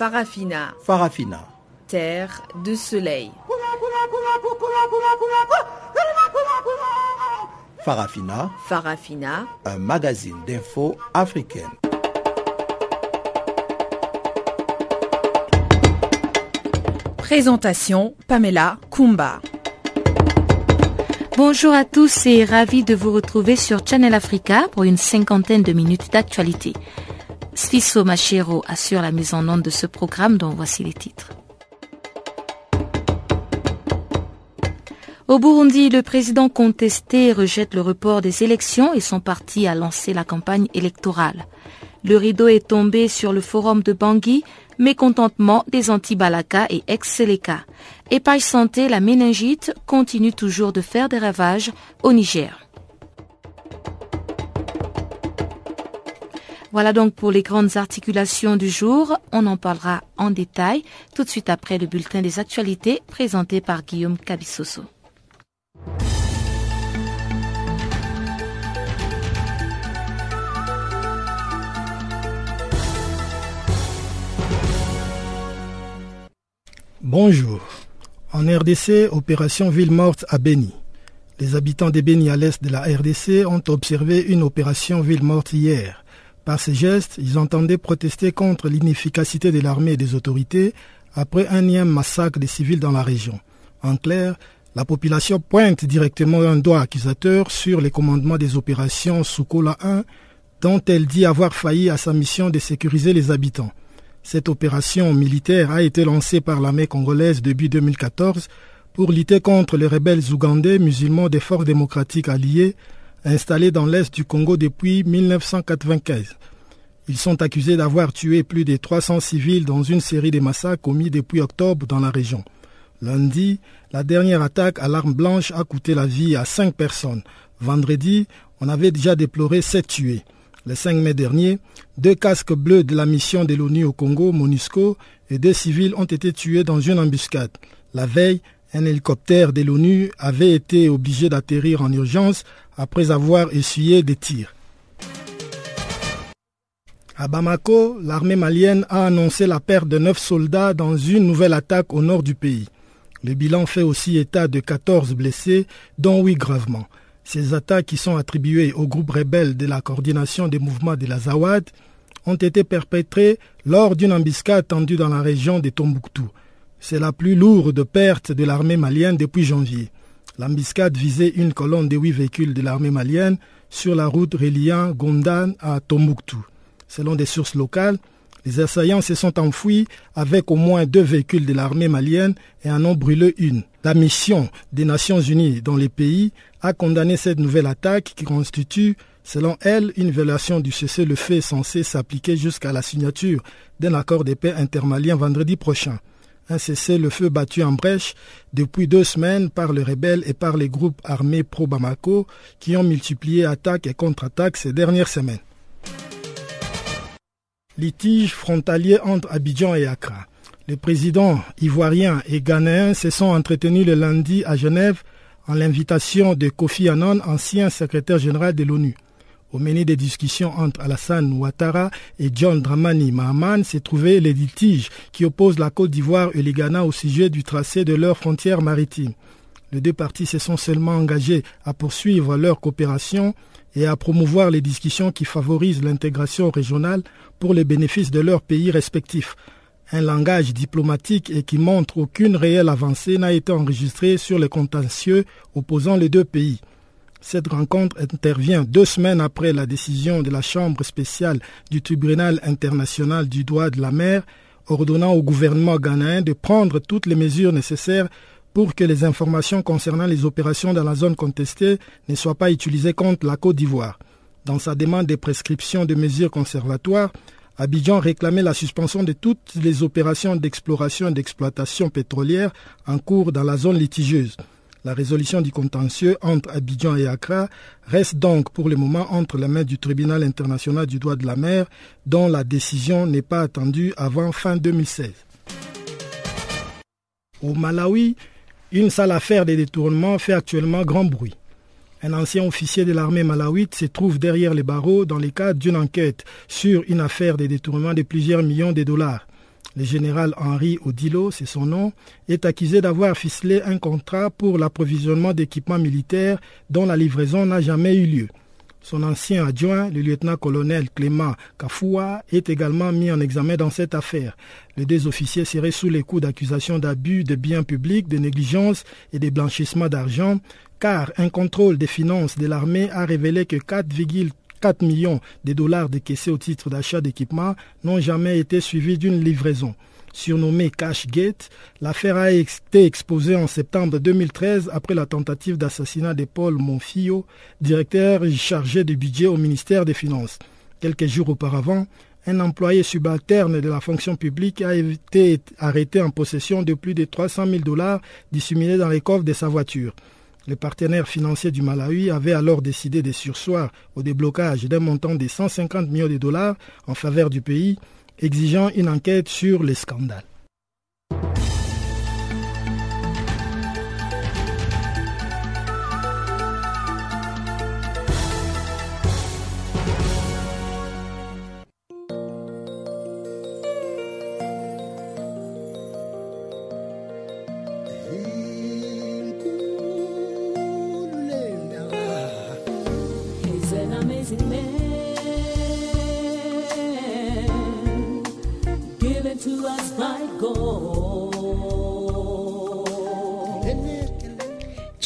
Farafina. Farafina. Terre de soleil. Farafina. Farafina. Un magazine d'infos africaine. Présentation Pamela Kumba. Bonjour à tous et ravi de vous retrouver sur Channel Africa pour une cinquantaine de minutes d'actualité. Sfiso Machero assure la mise en onde de ce programme dont voici les titres. Au Burundi, le président contesté rejette le report des élections et son parti a lancé la campagne électorale. Le rideau est tombé sur le forum de Bangui, mécontentement des anti-Balaka et ex-Seleka. Épage Santé, la méningite continue toujours de faire des ravages au Niger. Voilà donc pour les grandes articulations du jour. On en parlera en détail tout de suite après le bulletin des actualités présenté par Guillaume Cabissoso. Bonjour. En RDC, opération Ville morte à Beni. Les habitants de Beni à l'est de la RDC ont observé une opération Ville morte hier. Par ces gestes, ils entendaient protester contre l'inefficacité de l'armée et des autorités après un énième massacre des civils dans la région. En clair, la population pointe directement un doigt accusateur sur les commandements des opérations Soukola 1, dont elle dit avoir failli à sa mission de sécuriser les habitants. Cette opération militaire a été lancée par l'armée congolaise depuis 2014 pour lutter contre les rebelles ougandais musulmans des forces démocratiques alliées installés dans l'est du Congo depuis 1995. Ils sont accusés d'avoir tué plus de 300 civils dans une série de massacres commis depuis octobre dans la région. Lundi, la dernière attaque à l'arme blanche a coûté la vie à cinq personnes. Vendredi, on avait déjà déploré sept tués. Le 5 mai dernier, deux casques bleus de la mission de l'ONU au Congo, MONUSCO, et deux civils ont été tués dans une embuscade. La veille, un hélicoptère de l'ONU avait été obligé d'atterrir en urgence après avoir essuyé des tirs. À Bamako, l'armée malienne a annoncé la perte de neuf soldats dans une nouvelle attaque au nord du pays. Le bilan fait aussi état de 14 blessés, dont 8 gravement. Ces attaques qui sont attribuées au groupe rebelle de la coordination des mouvements de la Zawad ont été perpétrées lors d'une embuscade tendue dans la région de Tombouctou. C'est la plus lourde perte de l'armée malienne depuis janvier. L'embuscade visait une colonne de huit véhicules de l'armée malienne sur la route reliant Gondan à Tombouctou. Selon des sources locales, les assaillants se sont enfouis avec au moins deux véhicules de l'armée malienne et en ont brûlé une. La mission des Nations Unies dans les pays a condamné cette nouvelle attaque qui constitue, selon elle, une violation du cessez-le-feu censé s'appliquer jusqu'à la signature d'un accord de paix intermalien vendredi prochain. Un cessez-le-feu battu en brèche depuis deux semaines par les rebelles et par les groupes armés pro-Bamako qui ont multiplié attaques et contre-attaques ces dernières semaines litige frontalier entre Abidjan et Accra. Les présidents ivoiriens et ghanéens se sont entretenus le lundi à Genève en l'invitation de Kofi Annan, ancien secrétaire général de l'ONU. Au menu des discussions entre Alassane Ouattara et John Dramani Mahaman s'est trouvé les litiges qui opposent la Côte d'Ivoire et le Ghana au sujet du tracé de leurs frontières maritimes. Les deux parties se sont seulement engagés à poursuivre leur coopération et à promouvoir les discussions qui favorisent l'intégration régionale pour les bénéfices de leurs pays respectifs. Un langage diplomatique et qui montre aucune réelle avancée n'a été enregistré sur les contentieux opposant les deux pays. Cette rencontre intervient deux semaines après la décision de la Chambre spéciale du tribunal international du droit de la mer ordonnant au gouvernement ghanéen de prendre toutes les mesures nécessaires pour que les informations concernant les opérations dans la zone contestée ne soient pas utilisées contre la Côte d'Ivoire. Dans sa demande de prescription de mesures conservatoires, Abidjan réclamait la suspension de toutes les opérations d'exploration et d'exploitation pétrolière en cours dans la zone litigieuse. La résolution du contentieux entre Abidjan et Accra reste donc pour le moment entre les mains du tribunal international du droit de la mer, dont la décision n'est pas attendue avant fin 2016. Au Malawi, une sale affaire de détournement fait actuellement grand bruit. Un ancien officier de l'armée malawite se trouve derrière les barreaux dans le cadre d'une enquête sur une affaire de détournement de plusieurs millions de dollars. Le général Henri Odilo, c'est son nom, est accusé d'avoir ficelé un contrat pour l'approvisionnement d'équipements militaires dont la livraison n'a jamais eu lieu. Son ancien adjoint, le lieutenant-colonel Clément Kafoua, est également mis en examen dans cette affaire. Les deux officiers seraient sous les coups d'accusations d'abus de biens publics, de négligence et de blanchissement d'argent, car un contrôle des finances de l'armée a révélé que 4,4 millions de dollars décaissés au titre d'achat d'équipements n'ont jamais été suivis d'une livraison. Surnommée Cashgate, l'affaire a été exposée en septembre 2013 après la tentative d'assassinat de Paul Monfillo, directeur chargé du budget au ministère des Finances. Quelques jours auparavant, un employé subalterne de la fonction publique a été arrêté en possession de plus de 300 000 dollars dissimulés dans les coffres de sa voiture. Les partenaires financiers du Malawi avaient alors décidé de sursoir au déblocage d'un montant de 150 millions de dollars en faveur du pays exigeant une enquête sur les scandales.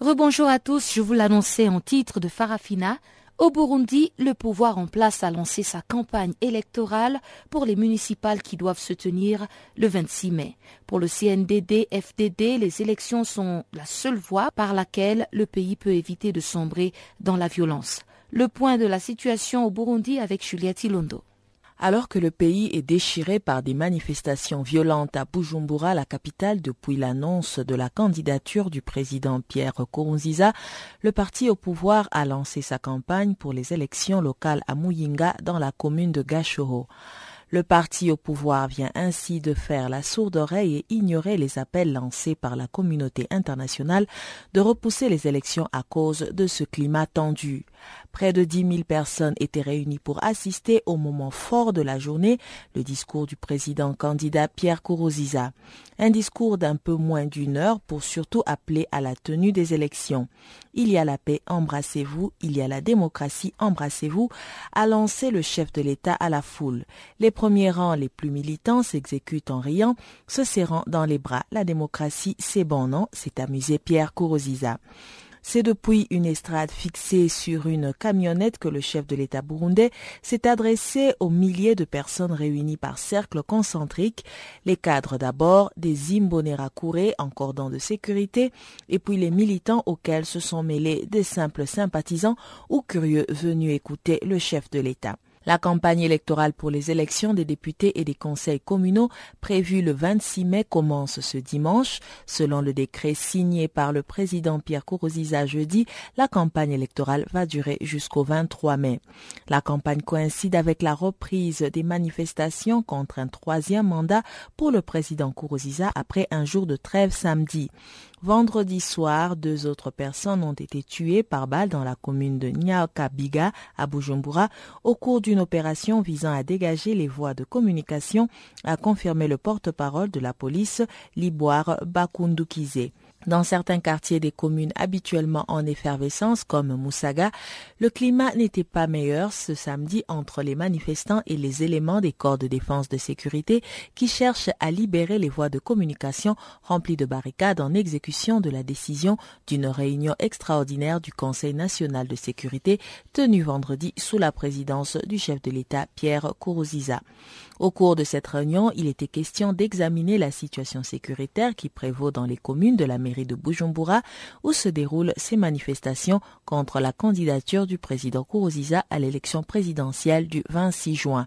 Rebonjour à tous, je vous l'annonçais en titre de Farafina. Au Burundi, le pouvoir en place a lancé sa campagne électorale pour les municipales qui doivent se tenir le 26 mai. Pour le CNDD-FDD, les élections sont la seule voie par laquelle le pays peut éviter de sombrer dans la violence. Le point de la situation au Burundi avec Juliette Ilondo. Alors que le pays est déchiré par des manifestations violentes à Bujumbura, la capitale, depuis l'annonce de la candidature du président Pierre Kourouziza, le parti au pouvoir a lancé sa campagne pour les élections locales à Muyinga dans la commune de Gashoro. Le parti au pouvoir vient ainsi de faire la sourde oreille et ignorer les appels lancés par la communauté internationale de repousser les élections à cause de ce climat tendu. Près de 10 000 personnes étaient réunies pour assister au moment fort de la journée, le discours du président candidat Pierre Kourouziza. Un discours d'un peu moins d'une heure pour surtout appeler à la tenue des élections. Il y a la paix, embrassez-vous, il y a la démocratie, embrassez-vous, a lancé le chef de l'État à la foule. Les premiers rangs les plus militants s'exécutent en riant, se serrant dans les bras. La démocratie, c'est bon, non? s'est amusé Pierre Kourouziza. C'est depuis une estrade fixée sur une camionnette que le chef de l'État burundais s'est adressé aux milliers de personnes réunies par cercles concentriques, les cadres d'abord, des Imbonerakure en cordon de sécurité, et puis les militants auxquels se sont mêlés des simples sympathisants ou curieux venus écouter le chef de l'État. La campagne électorale pour les élections des députés et des conseils communaux prévue le 26 mai commence ce dimanche. Selon le décret signé par le président Pierre Kourouziza jeudi, la campagne électorale va durer jusqu'au 23 mai. La campagne coïncide avec la reprise des manifestations contre un troisième mandat pour le président Kourouziza après un jour de trêve samedi. Vendredi soir, deux autres personnes ont été tuées par balle dans la commune de Nyakabiga à Bujumbura au cours d'une opération visant à dégager les voies de communication, a confirmé le porte-parole de la police, Liboire Bakundukize. Dans certains quartiers des communes habituellement en effervescence comme Moussaga, le climat n'était pas meilleur ce samedi entre les manifestants et les éléments des corps de défense de sécurité qui cherchent à libérer les voies de communication remplies de barricades en exécution de la décision d'une réunion extraordinaire du Conseil national de sécurité tenue vendredi sous la présidence du chef de l'État Pierre Kourouziza. Au cours de cette réunion, il était question d'examiner la situation sécuritaire qui prévaut dans les communes de la mairie de Bujumbura où se déroulent ces manifestations contre la candidature du président Kourouziza à l'élection présidentielle du 26 juin.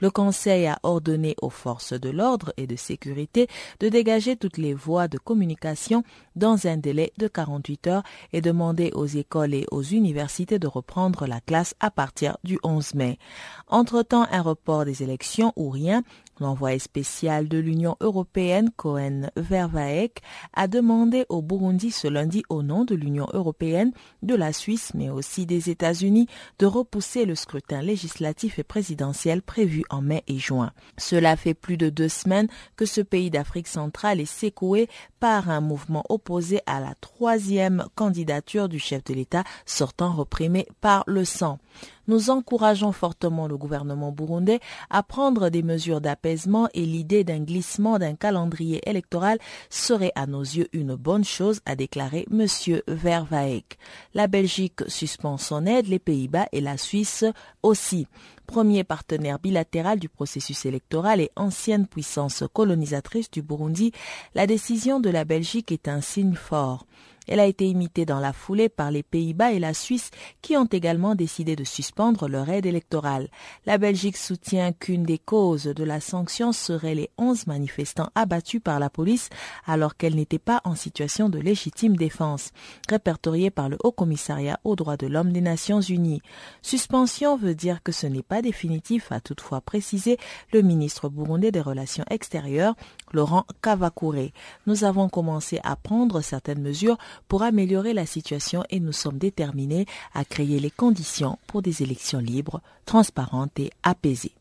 Le Conseil a ordonné aux forces de l'ordre et de sécurité de dégager toutes les voies de communication dans un délai de 48 heures et demander aux écoles et aux universités de reprendre la classe à partir du 11 mai. Entre-temps, un report des élections ou rien L'envoyé spécial de l'Union européenne, Cohen Vervaek, a demandé au Burundi ce lundi au nom de l'Union européenne, de la Suisse, mais aussi des États-Unis, de repousser le scrutin législatif et présidentiel prévu en mai et juin. Cela fait plus de deux semaines que ce pays d'Afrique centrale est secoué par un mouvement opposé à la troisième candidature du chef de l'État sortant reprimé par le sang nous encourageons fortement le gouvernement burundais à prendre des mesures d'apaisement et l'idée d'un glissement d'un calendrier électoral serait à nos yeux une bonne chose, a déclaré M. Vervaek. La Belgique suspend son aide, les Pays-Bas et la Suisse aussi premier partenaire bilatéral du processus électoral et ancienne puissance colonisatrice du Burundi, la décision de la Belgique est un signe fort. Elle a été imitée dans la foulée par les Pays-Bas et la Suisse qui ont également décidé de suspendre leur aide électorale. La Belgique soutient qu'une des causes de la sanction serait les onze manifestants abattus par la police alors qu'elle n'était pas en situation de légitime défense, répertoriée par le Haut Commissariat aux droits de l'homme des Nations Unies. Suspension veut dire que ce n'est pas définitif, a toutefois précisé le ministre burundais des Relations extérieures, Laurent Kavakure. Nous avons commencé à prendre certaines mesures pour améliorer la situation et nous sommes déterminés à créer les conditions pour des élections libres, transparentes et apaisées.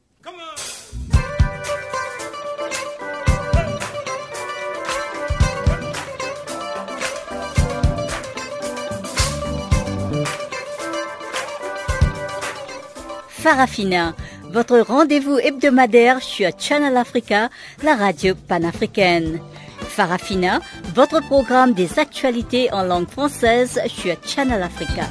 Farafina, votre rendez-vous hebdomadaire sur Channel Africa, la radio panafricaine. Farafina, votre programme des actualités en langue française sur Channel Africa.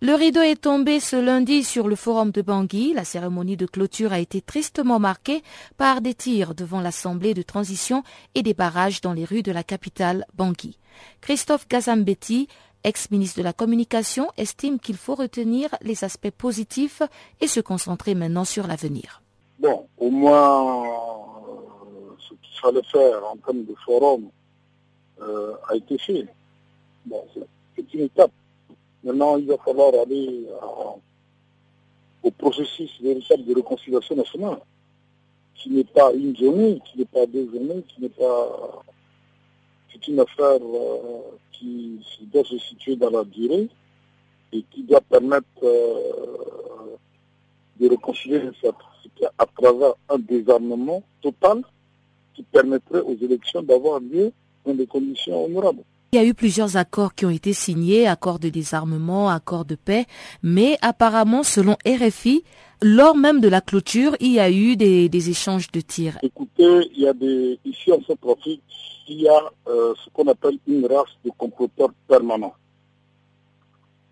Le rideau est tombé ce lundi sur le forum de Bangui. La cérémonie de clôture a été tristement marquée par des tirs devant l'Assemblée de transition et des barrages dans les rues de la capitale Bangui. Christophe Gazambetti, ex-ministre de la Communication, estime qu'il faut retenir les aspects positifs et se concentrer maintenant sur l'avenir. Bon, au moins, euh, ce qu'il fallait faire en termes de forum euh, a été fait. Bon, c'est une étape. Maintenant, il va falloir aller au processus véritable de réconciliation nationale, qui n'est pas une journée, qui n'est pas deux journées, qui n'est pas c'est une affaire euh, qui doit se situer dans la durée et qui doit permettre euh, de réconcilier à travers un désarmement total qui permettrait aux élections d'avoir lieu dans des conditions honorables. Il y a eu plusieurs accords qui ont été signés, accords de désarmement, accords de paix, mais apparemment, selon RFI, lors même de la clôture, il y a eu des, échanges de tirs. Écoutez, il y a des, ici en Centrafrique, il y a euh, ce qu'on appelle une race de comploteurs permanents.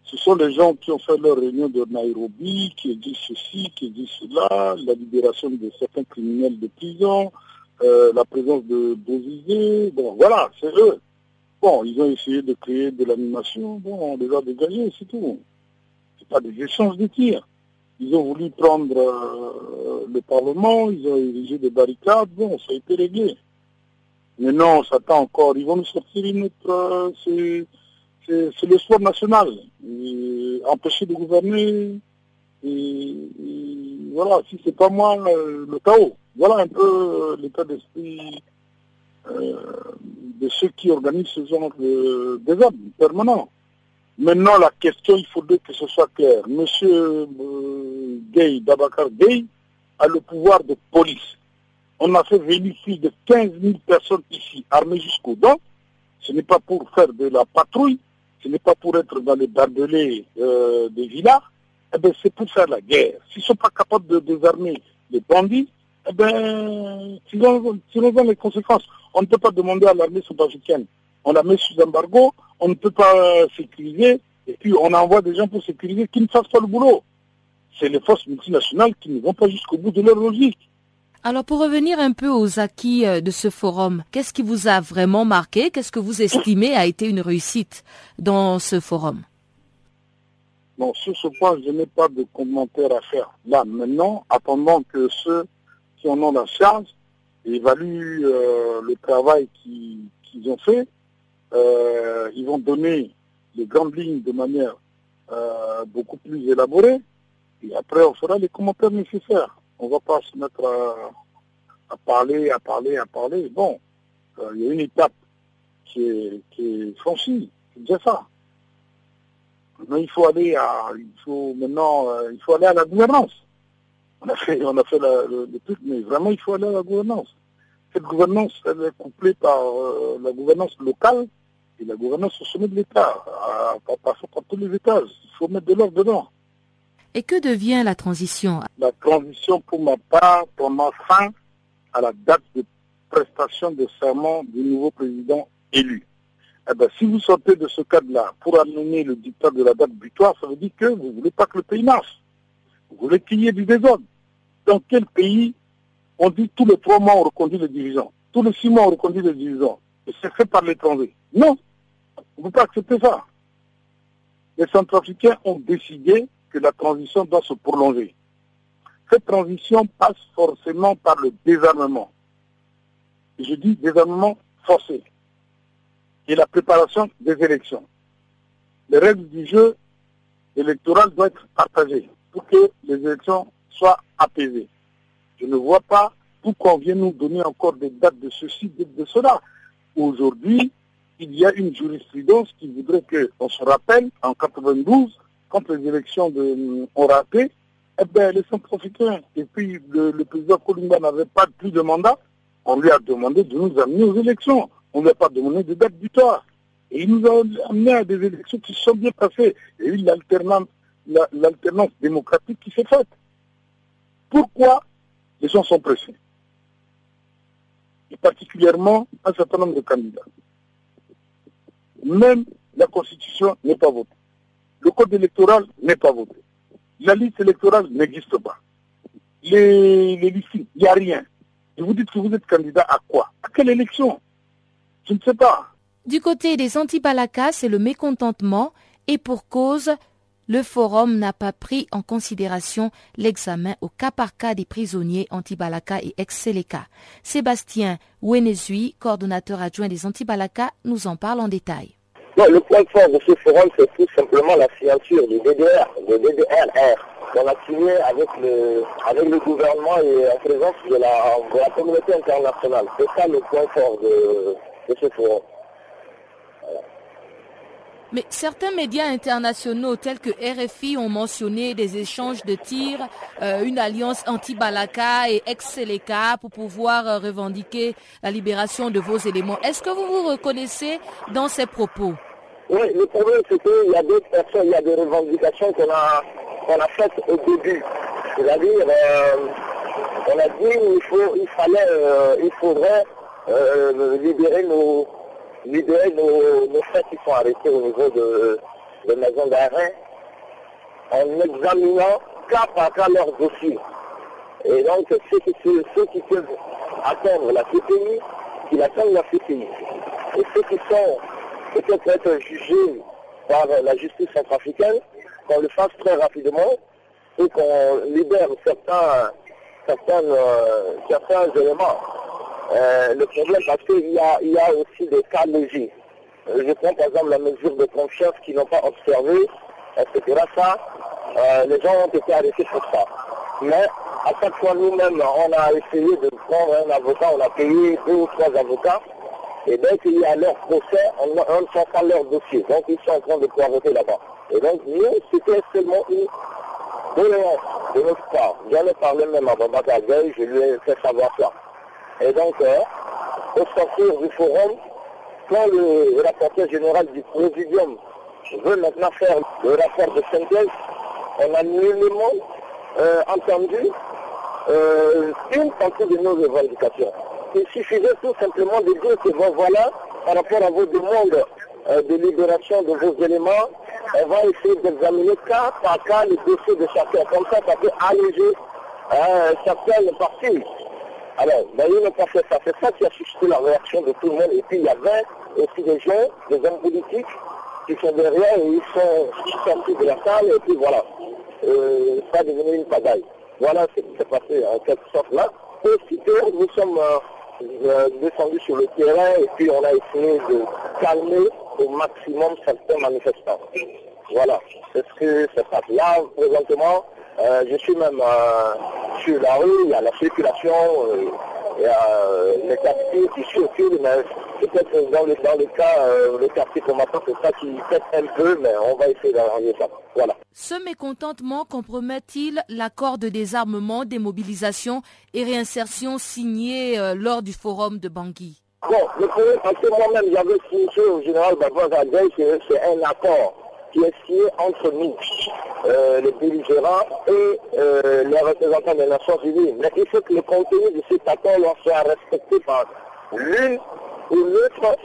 Ce sont les gens qui ont fait leur réunion de Nairobi, qui disent ceci, qui disent cela, la libération de certains criminels de prison, euh, la présence de Bozizé, bon voilà, c'est eux. Bon, ils ont essayé de créer de l'animation, bon, on les a dégagés, c'est tout. C'est pas des échanges de tirs. Ils ont voulu prendre euh, le Parlement, ils ont érigé des barricades, bon, ça a été réglé. Mais non, on s'attend encore. Ils vont nous sortir une autre. Euh, c'est le sport national. empêcher de gouverner. Et, voilà, si c'est pas moi, euh, le chaos. Voilà un peu l'état d'esprit de ceux qui organisent ce genre de désordre permanent. Maintenant, la question, il faudrait que ce soit clair. Monsieur Gay, Dabakar Gay, a le pouvoir de police on a fait venir plus de 15 000 personnes ici, armées jusqu'aux dents. Ce n'est pas pour faire de la patrouille, ce n'est pas pour être dans les barbelés euh, des villas, eh bien, c'est pour faire la guerre. S'ils ne sont pas capables de désarmer les bandits, eh bien, dans les conséquences. On ne peut pas demander à l'armée sud-africaine. On la met sous embargo, on ne peut pas sécuriser, et puis on envoie des gens pour sécuriser qui ne fassent pas le boulot. C'est les forces multinationales qui ne vont pas jusqu'au bout de leur logique. Alors pour revenir un peu aux acquis euh, de ce forum, qu'est-ce qui vous a vraiment marqué? Qu'est-ce que vous estimez a été une réussite dans ce forum? Bon, sur ce point, je n'ai pas de commentaire à faire. Là, maintenant, attendant que ceux qui en ont la charge évaluent euh, le travail qu'ils ont fait, euh, ils vont donner les grandes lignes de manière beaucoup plus élaborée, et après on fera les commentaires nécessaires. On ne va pas se mettre à, parler, à parler, à parler. Bon, euh, il y a une étape qui est, franchie, c'est déjà ça. Maintenant, il faut aller à, il faut maintenant, euh, il faut aller à la gouvernance. On a fait, on a fait le, truc, mais vraiment, il faut aller à la gouvernance. Cette gouvernance, elle est couplée par euh, la gouvernance locale et la gouvernance au sommet de l'État, par, par, tous les étages. Il faut mettre de l'ordre dedans. Et que devient la transition? La transition, pour ma part, ma fin à la date de prestation de serment du nouveau président élu. Eh bien, si vous sortez de ce cadre-là pour amener le dictat de la date butoir, ça veut dire que vous ne voulez pas que le pays marche. Vous voulez qu'il y ait du désordre. Dans quel pays on dit tous les trois mois on reconduit les dirigeants Tous les six mois on reconduit les dirigeants Et c'est fait par l'étranger. Non, on ne peut pas accepter ça. Les Centrafricains ont décidé que la transition doit se prolonger. Cette transition passe forcément par le désarmement. Je dis désarmement forcé. Et la préparation des élections. Les règles du jeu électoral doivent être partagées pour que les élections soient apaisées. Je ne vois pas pourquoi on vient nous donner encore des dates de ceci, de cela. Aujourd'hui, il y a une jurisprudence qui voudrait qu'on se rappelle, en 92, quand les élections de, ont raté, eh bien, les Centrafricains, et puis le, président Columba n'avait pas plus de mandat, on lui a demandé de nous amener aux élections. On ne lui a pas demandé de date butoir. Et il nous a amené à des élections qui sont bien passées. Et eu l'alternance démocratique qui s'est faite. Pourquoi les gens sont pressés? Et particulièrement un certain nombre de candidats. Même la Constitution n'est pas votée. Le code électoral n'est pas voté. La liste électorale n'existe pas. Les, listes, il n'y a rien. Et vous dites que vous êtes candidat à quoi? À quelle élection? Je ne sais pas. Du côté des anti-Balaka, c'est le mécontentement et pour cause, le forum n'a pas pris en considération l'examen au cas par cas des prisonniers anti-Balaka et ex-Seleka. Sébastien Wenezui, coordonnateur adjoint des anti-Balaka, nous en parle en détail. Non, le point fort de ce forum, c'est tout simplement la signature du DDR, du DDRR, qu'on a signé avec le, avec gouvernement et en présence de la, communauté internationale. C'est ça le point fort de, de ce forum. Mais certains médias internationaux tels que RFI ont mentionné des échanges de tirs, euh, une alliance anti-Balaka et ex-Seleka pour pouvoir euh, revendiquer la libération de vos éléments. Est-ce que vous vous reconnaissez dans ces propos? Oui, le problème c'est qu'il y a d'autres personnes, il y a des revendications qu'on a, a faites au début. C'est-à-dire, euh, on a dit il faut, il fallait, euh, il faudrait euh, libérer nos, libérer nos, nos qui sont arrêtés au niveau de, de maison d'arrêt en examinant cas par cas leurs dossiers. Et donc ceux qui, ceux qui peuvent atteindre la CPI, qu'ils atteignent la CPI. Et ceux qui sont peut être jugé par la justice centrafricaine, qu'on le fasse très rapidement et qu'on libère certains, certains, euh, certains éléments. Euh, le problème, parce qu'il y a, il y a aussi des cas légers. Euh, je prends par exemple la mesure de confiance qu'ils n'ont pas observé, etc. Ça, les gens ont été arrêtés pour ça. Mais à chaque fois, nous-mêmes, on a essayé de prendre un avocat, on a payé deux ou trois avocats et donc, il y a leur procès, on, ne sent pas leur dossier. Donc, ils sont en train de voter là-bas. Et donc, nous, c'était seulement une doléance de notre part. J'en ai parlé même à Baba je lui ai fait savoir ça. Et donc, euh, au sortir du forum, quand le rapporteur général du Présidium veut maintenant faire le rapport de synthèse, on a nullement euh, entendu euh, une partie de nos revendications il suffisait tout simplement de dire que voilà, par rapport à vos demandes euh, de libération de vos éléments, on va essayer d'examiner cas par cas les dossiers de chacun. Comme ça, ça peut alléger euh, certaines parties. Alors, ben, il n'a pas fait ça. C'est ça qui a suscité la réaction de tout le monde. Et puis, il y avait aussi des gens, des hommes politiques, qui sont derrière et ils sont sortis de la salle. Et puis, voilà. Euh, ça a devenu une pagaille. Voilà ce qui s'est passé en quelque sorte là. Aussitôt, nous sommes descendus sur le terrain et puis on a essayé de calmer au maximum certains manifestants. Voilà, c'est ce que se passe. Là, présentement, euh, je suis même euh, sur la rue, il y a la circulation, euh, il y a euh, les quartiers qui circulent, mais peut-être dans le, dans le cas, euh, le quartier combattant, c'est ça qui pète un peu, mais on va essayer d'arranger ça. Voilà. Ce mécontentement compromet-il l'accord de désarmement, démobilisation et réinsertion signé euh, lors du forum de Bangui? Bon, le premier, parce que moi-même, j'avais signé au général Babouin Zadeh que c'est un accord qui est signé entre nous, euh, les belligérants et euh, les représentants des Nations Unies. Mais il faut que le contenu de cet accord soit respecté par l'une ou l'autre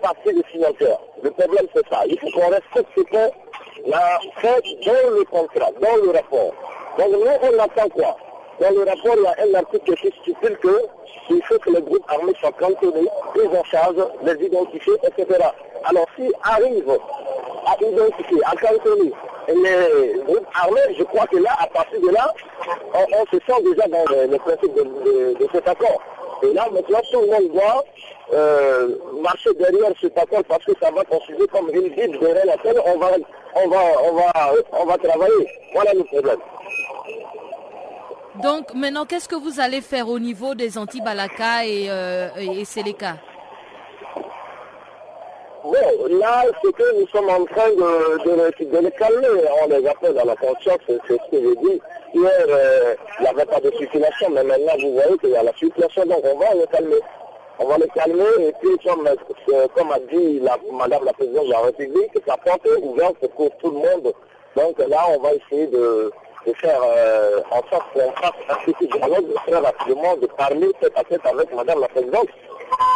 parties des signataires. Le problème, c'est ça. Il faut qu'on respecte ce qu'on a fait dans le contrat, dans le rapport. Donc nous, on attend quoi? Dans le rapport, il y a un article qui stipule que il faut que les groupes armés soient cantonnés, pris en charge, les identifier, etc. Alors, s'ils arrivent à identifier, à cantonner les groupes armés, je crois que là, à partir de là, on, se sent déjà dans le, principe de, cet accord. Et là, maintenant, tout le monde doit euh, marcher derrière cet accord parce que ça va considérer comme une Bible derrière laquelle on va, on va, on va, on va travailler. Voilà le problème. Donc maintenant, qu'est-ce que vous allez faire au niveau des anti-Balaka et, euh, et, Bon, là, c'est que nous sommes en train de, de, les- de les calmer. On les appelle dans la conscience, c'est c'est ce que j'ai dit. Hier, euh, il n'y avait pas de circulation, mais maintenant, vous voyez qu'il y a la circulation, donc on va les calmer. On va les calmer, et puis, comme, euh, comme a dit la, Madame la Présidente de la République, la porte est ouverte pour tout le monde. Donc là, on va essayer de, faire euh, en sorte qu'on fasse un petit dialogue très rapidement, de parler tête à tête avec Madame la Présidente.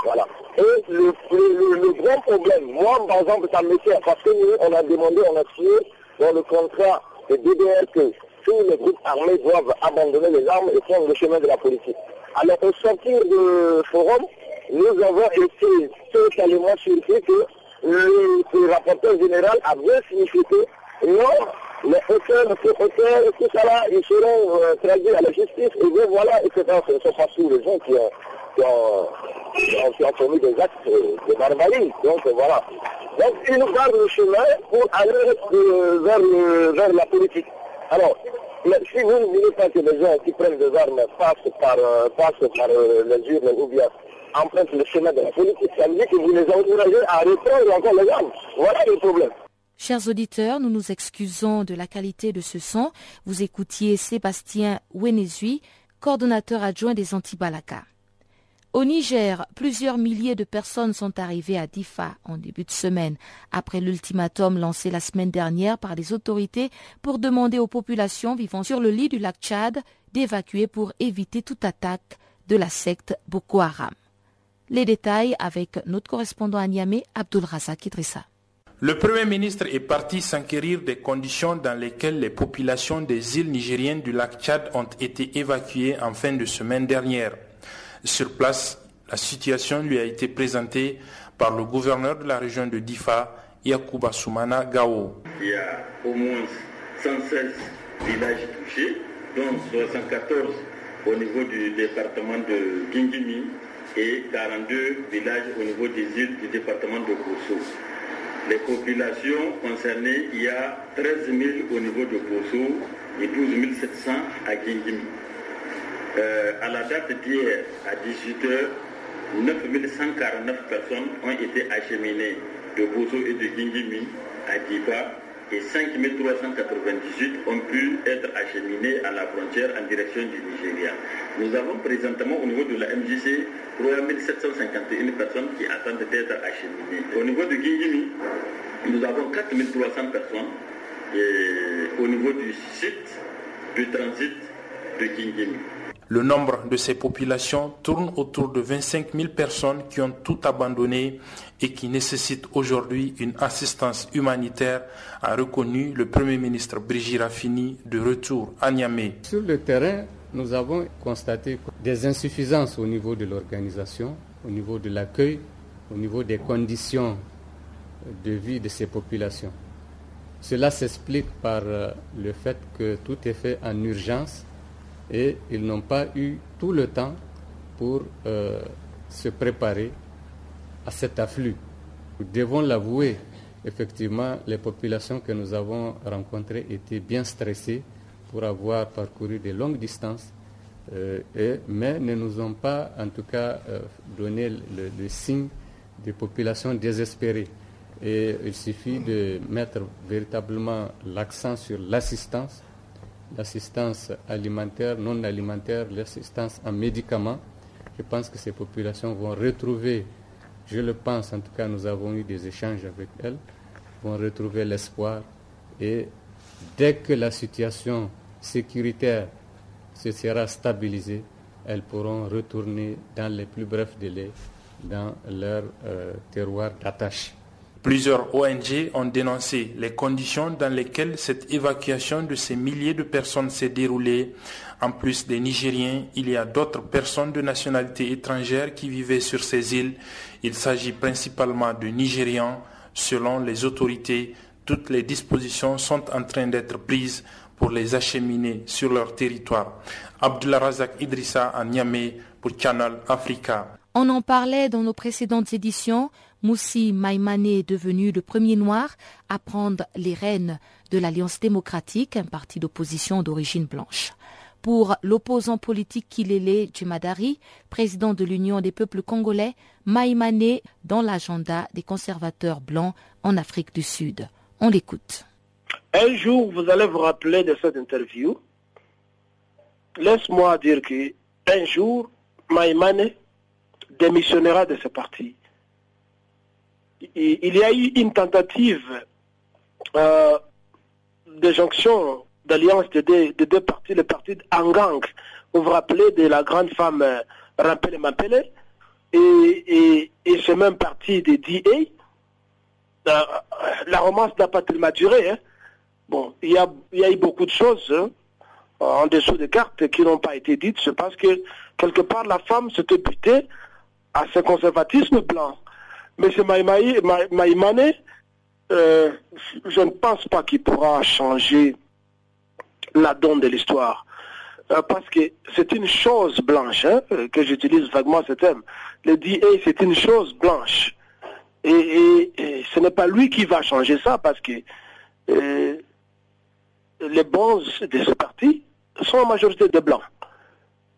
Voilà. Et le, le, le, grand problème, moi, par exemple, ça me fait, parce que nous, on a demandé, on a signé dans le contrat de DDR que tous les groupes armés doivent abandonner les armes et prendre le chemin de la politique. Alors, au sortir du forum, nous avons été totalement surpris que le, rapporteur général a bien signifié non, les auteurs, les auteurs, tout ça là, ils seront euh, traduits à la justice et bien voilà, etc. Ce sont pas tous les gens qui ont, qui ont, qui ont, commis des actes de barbarie. Donc voilà. Donc ils nous gardent le chemin pour aller euh, vers, vers la politique. Alors, si vous ne voulez pas que les gens qui prennent des armes passent par, euh, passent par les urnes ou bien Chers auditeurs, nous nous excusons de la qualité de ce son. Vous écoutiez Sébastien Wenezui, coordonnateur adjoint des Anti-Balaka. Au Niger, plusieurs milliers de personnes sont arrivées à Difa en début de semaine, après l'ultimatum lancé la semaine dernière par les autorités pour demander aux populations vivant sur le lit du lac Tchad d'évacuer pour éviter toute attaque de la secte Boko Haram. Les détails avec notre correspondant à Niamey, Abdul Razak Idrissa. Le Premier ministre est parti s'enquérir des conditions dans lesquelles les populations des îles nigériennes du lac Tchad ont été évacuées en fin de semaine dernière. Sur place, la situation lui a été présentée par le gouverneur de la région de Difa, Yakuba Soumana Gao. Il y a au moins 116 villages touchés, dont 74 au niveau du département de Gingimi et 42 villages au niveau des îles du département de Bosso. Les populations concernées, il y a 13 000 au niveau de Bosso et 12 700 à Gingimi. Euh, à la date d'hier, à 18h, 9149 personnes ont été acheminées de Bozo et de Gingimi à Difa et 5398 ont pu être acheminées à la frontière en direction du Nigeria. Nous avons présentement au niveau de la MJC 3751 personnes qui attendent d'être acheminées. Au niveau de Gingimi, nous avons 4300 personnes et au niveau du site du transit de Gingimi. Le nombre de ces populations tourne autour de 25 000 personnes qui ont tout abandonné et qui nécessitent aujourd'hui une assistance humanitaire, a reconnu le Premier ministre Brigitte Raffini de retour à Niamey. Sur le terrain, nous avons constaté des insuffisances au niveau de l'organisation, au niveau de l'accueil, au niveau des conditions de vie de ces populations. Cela s'explique par euh, le fait que tout est fait en urgence et ils n'ont pas eu tout le temps pour euh, se préparer à cet afflux. Nous devons l'avouer, effectivement, les populations que nous avons rencontrées étaient bien stressées pour avoir parcouru de longues distances, euh, mais ne nous ont pas, en tout cas, donné le signe des populations désespérées. Et il suffit de mettre véritablement l'accent sur l'assistance, l'assistance alimentaire, non alimentaire, l'assistance en médicaments. Je pense que ces populations vont retrouver, je le pense, en tout cas nous avons eu des échanges avec elles, vont retrouver l'espoir et dès que la situation sécuritaire se sera stabilisée, elles pourront retourner dans les plus brefs délais dans leur euh, terroir d'attache. Plusieurs ONG ont dénoncé les conditions dans lesquelles cette évacuation de ces milliers de personnes s'est déroulée. En plus des Nigériens, il y a d'autres personnes de nationalité étrangère qui vivaient sur ces îles. Il s'agit principalement de Nigérians. Selon les autorités, toutes les dispositions sont en train d'être prises pour les acheminer sur leur territoire. Abdullah Razak Idrissa à Niamey pour Channel Africa. On en parlait dans nos précédentes éditions. Moussi Maïmane est devenu le premier noir à prendre les rênes de l'Alliance démocratique, un parti d'opposition d'origine blanche. Pour l'opposant politique Kilele Djemadari, président de l'Union des peuples congolais, Maïmane dans l'agenda des conservateurs blancs en Afrique du Sud. On l'écoute. Un jour, vous allez vous rappeler de cette interview. Laisse-moi dire que un jour, Maïmane démissionnera de ce parti. Il y a eu une tentative euh, de jonction, d'alliance de, deux partis, le parti d'Angang, vous vous rappelez de la grande femme euh, Rampele Mampele, et, ce même parti de DA. Euh, la romance n'a pas tellement duré. Hein. Bon, il y, a, il y a eu beaucoup de choses hein, en dessous des cartes qui n'ont pas été dites. C'est parce que quelque part la femme s'était butée à ce conservatisme blanc. Ce Maïmane, euh, je ne pense pas qu'il pourra changer la donne de l'histoire. Euh, parce que c'est une chose blanche, hein, que j'utilise vaguement ce terme. Le DA, c'est une chose blanche. Et, ce n'est pas lui qui va changer ça, parce que euh, les bons de ce parti sont en majorité de blancs.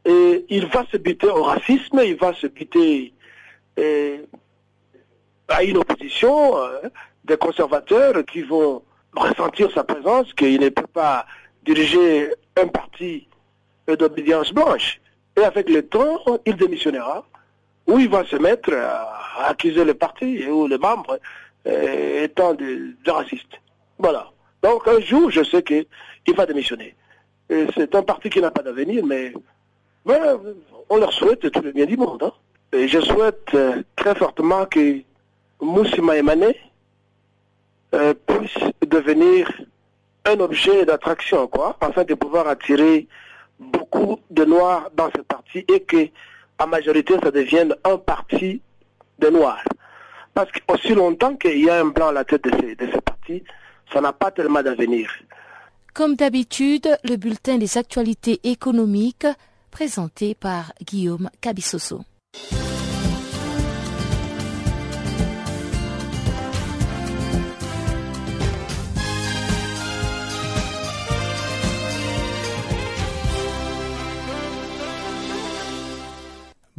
Et il va se buter au racisme, il va se buter euh, à une opposition euh, des conservateurs qui vont ressentir sa présence, qu'il ne peut pas diriger un parti d'obédience blanche. Et avec le temps, il démissionnera, ou il va se mettre à accuser le parti ou les membres euh, étant des racistes. Voilà. Donc un jour, je sais qu'il va démissionner. C'est un parti qui n'a pas d'avenir, mais on leur souhaite tout le bien du monde. Hein. Et je souhaite euh, très fortement que Moussi Maïmane euh, puisse devenir un objet d'attraction, quoi, afin de pouvoir attirer beaucoup de Noirs dans ce parti et que, en majorité, ça devienne un parti de Noirs. Parce qu'aussi longtemps qu'il y a un blanc à la tête de ce, de ce parti, ça n'a pas tellement d'avenir. Comme d'habitude, le bulletin des actualités économiques présenté par Guillaume Cabissoso.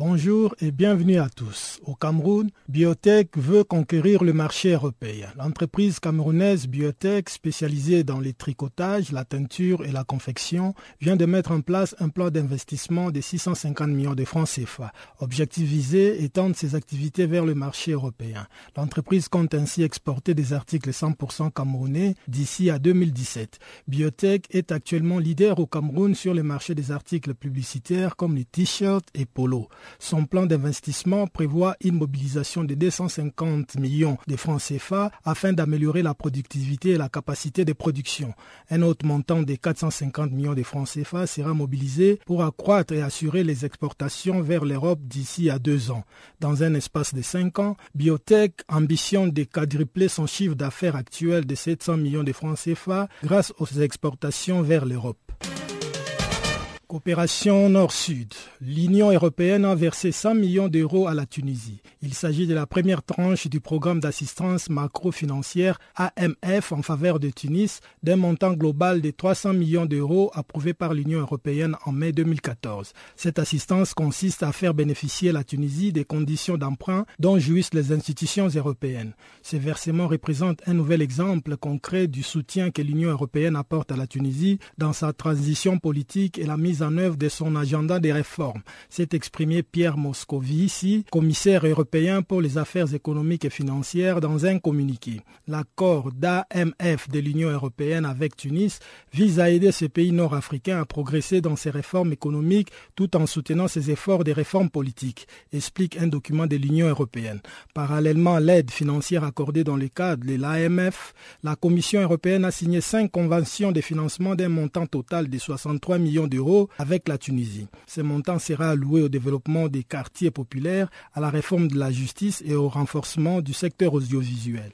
Bonjour et bienvenue à tous. Au Cameroun, Biotech veut conquérir le marché européen. L'entreprise camerounaise Biotech, spécialisée dans les tricotages, la teinture et la confection, vient de mettre en place un plan d'investissement de 650 millions de francs CFA. Objectif visé, étendre ses activités vers le marché européen. L'entreprise compte ainsi exporter des articles 100% camerounais d'ici à 2017. Biotech est actuellement leader au Cameroun sur le marché des articles publicitaires comme les t-shirts et polos. Son plan d'investissement prévoit une mobilisation de 250 millions de francs CFA afin d'améliorer la productivité et la capacité de production. Un autre montant de 450 millions de francs CFA sera mobilisé pour accroître et assurer les exportations vers l'Europe d'ici à deux ans. Dans un espace de cinq ans, Biotech ambitionne de quadrupler son chiffre d'affaires actuel de 700 millions de francs CFA grâce aux exportations vers l'Europe. Coopération Nord-Sud. L'Union européenne a versé 100 millions d'euros à la Tunisie. Il s'agit de la première tranche du programme d'assistance macro-financière AMF en faveur de Tunis d'un montant global de 300 millions d'euros approuvé par l'Union européenne en mai 2014. Cette assistance consiste à faire bénéficier la Tunisie des conditions d'emprunt dont jouissent les institutions européennes. Ces versements représentent un nouvel exemple concret du soutien que l'Union européenne apporte à la Tunisie dans sa transition politique et la mise en œuvre de son agenda des réformes, s'est exprimé Pierre Moscovici, commissaire européen pour les affaires économiques et financières, dans un communiqué. L'accord d'AMF de l'Union européenne avec Tunis vise à aider ce pays nord-africain à progresser dans ses réformes économiques tout en soutenant ses efforts de réformes politiques, explique un document de l'Union européenne. Parallèlement à l'aide financière accordée dans le cadre de l'AMF, la Commission européenne a signé cinq conventions de financement d'un montant total de 63 millions d'euros avec la Tunisie. Ce montant sera alloué au développement des quartiers populaires, à la réforme de la justice et au renforcement du secteur audiovisuel.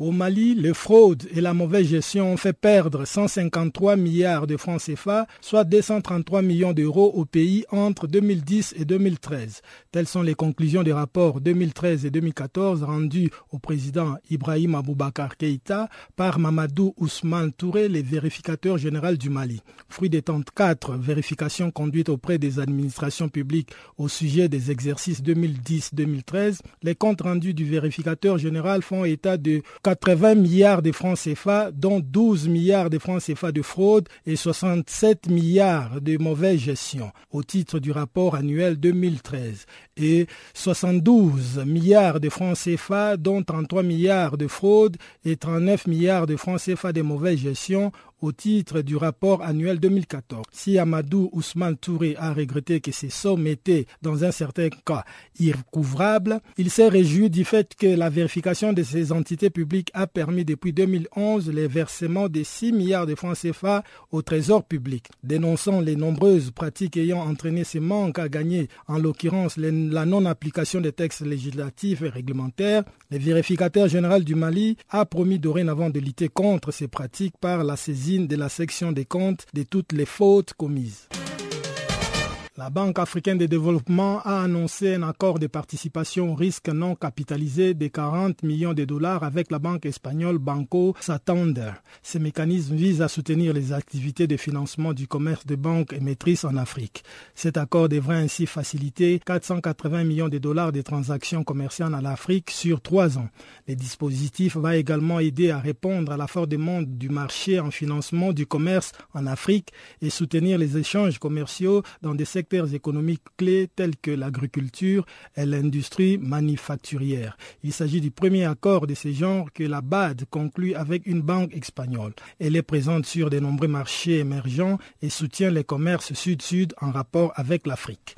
Au Mali, les fraudes et la mauvaise gestion ont fait perdre 153 milliards de francs CFA, soit 233 millions d'euros au pays entre 2010 et 2013. Telles sont les conclusions des rapports 2013 et 2014 rendus au président Ibrahim Aboubakar Keïta par Mamadou Ousmane Touré, le vérificateur général du Mali. Fruit des 34 vérifications conduites auprès des administrations publiques au sujet des exercices 2010-2013, les comptes rendus du vérificateur général font état de 80 milliards de francs CFA, dont 12 milliards de francs CFA de fraude et 67 milliards de mauvaise gestion, au titre du rapport annuel 2013, et 72 milliards de francs CFA, dont 33 milliards de fraude et 39 milliards de francs CFA de mauvaise gestion, au titre du rapport annuel 2014. Si Amadou Ousmane Touré a regretté que ces sommes étaient, dans un certain cas, ircouvrables, il s'est réjoui du fait que la vérification de ces entités publiques a permis depuis 2011 les versements de 6 milliards de francs CFA au trésor public. Dénonçant les nombreuses pratiques ayant entraîné ces manques à gagner, en l'occurrence la non-application des textes législatifs et réglementaires, le vérificateur général du Mali a promis dorénavant de lutter contre ces pratiques par la saisie de la section des comptes de toutes les fautes commises. La Banque africaine de développement a annoncé un accord de participation au risque non capitalisé de 40 millions de dollars avec la banque espagnole Banco Santander. Ce mécanisme vise à soutenir les activités de financement du commerce de banques émettrices en Afrique. Cet accord devrait ainsi faciliter 480 millions de dollars de transactions commerciales en Afrique sur trois ans. Le dispositif va également aider à répondre à la forte demande du marché en financement du commerce en Afrique et soutenir les échanges commerciaux dans des secteurs économiques clés tels que l'agriculture et l'industrie manufacturière. Il s'agit du premier accord de ce genre que la BAD conclut avec une banque espagnole. Elle est présente sur de nombreux marchés émergents et soutient les commerces sud-sud en rapport avec l'Afrique.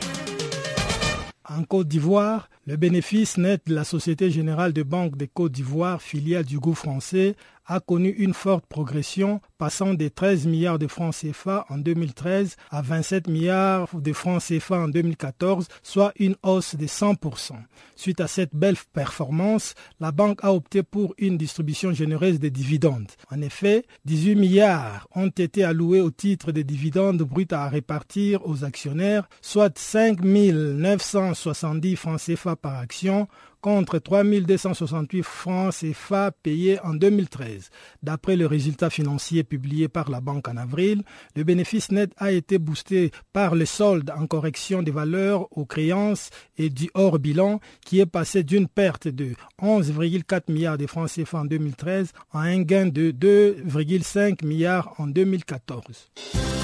En Côte d'Ivoire, le bénéfice net de la Société Générale de Banque de Côte d'Ivoire, filiale du groupe français, a connu une forte progression, passant de 13 milliards de francs CFA en 2013 à 27 milliards de francs CFA en 2014, soit une hausse de 100%. Suite à cette belle performance, la banque a opté pour une distribution généreuse des dividendes. En effet, 18 milliards ont été alloués au titre des dividendes bruts à répartir aux actionnaires, soit 5 970 francs CFA par action contre 3 268 francs CFA payés en 2013. D'après le résultat financier publié par la banque en avril, le bénéfice net a été boosté par le solde en correction des valeurs aux créances et du hors bilan qui est passé d'une perte de 11,4 milliards de francs CFA en 2013 à un gain de 2,5 milliards en 2014.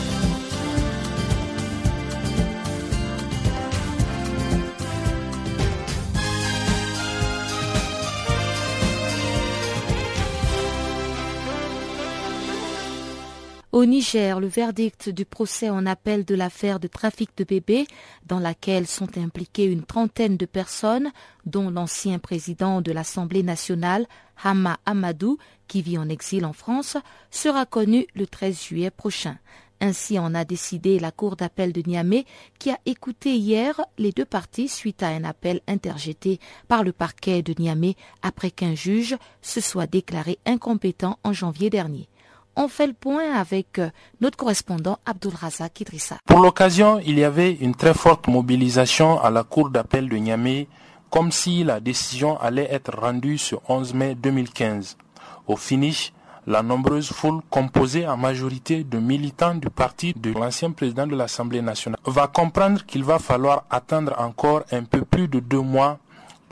Au Niger, le verdict du procès en appel de l'affaire de trafic de bébés, dans laquelle sont impliquées une trentaine de personnes, dont l'ancien président de l'Assemblée nationale, Hama Amadou, qui vit en exil en France, sera connu le 13 juillet prochain. Ainsi en a décidé la Cour d'appel de Niamey qui a écouté hier les deux parties suite à un appel interjeté par le parquet de Niamey après qu'un juge se soit déclaré incompétent en janvier dernier. On fait le point avec euh, notre correspondant Abdul Razak Idrissa. Pour l'occasion, il y avait une très forte mobilisation à la cour d'appel de Niamey, comme si la décision allait être rendue ce 11 mai 2015. Au finish, la nombreuse foule composée en majorité de militants du parti de l'ancien président de l'Assemblée nationale va comprendre qu'il va falloir attendre encore un peu plus de deux mois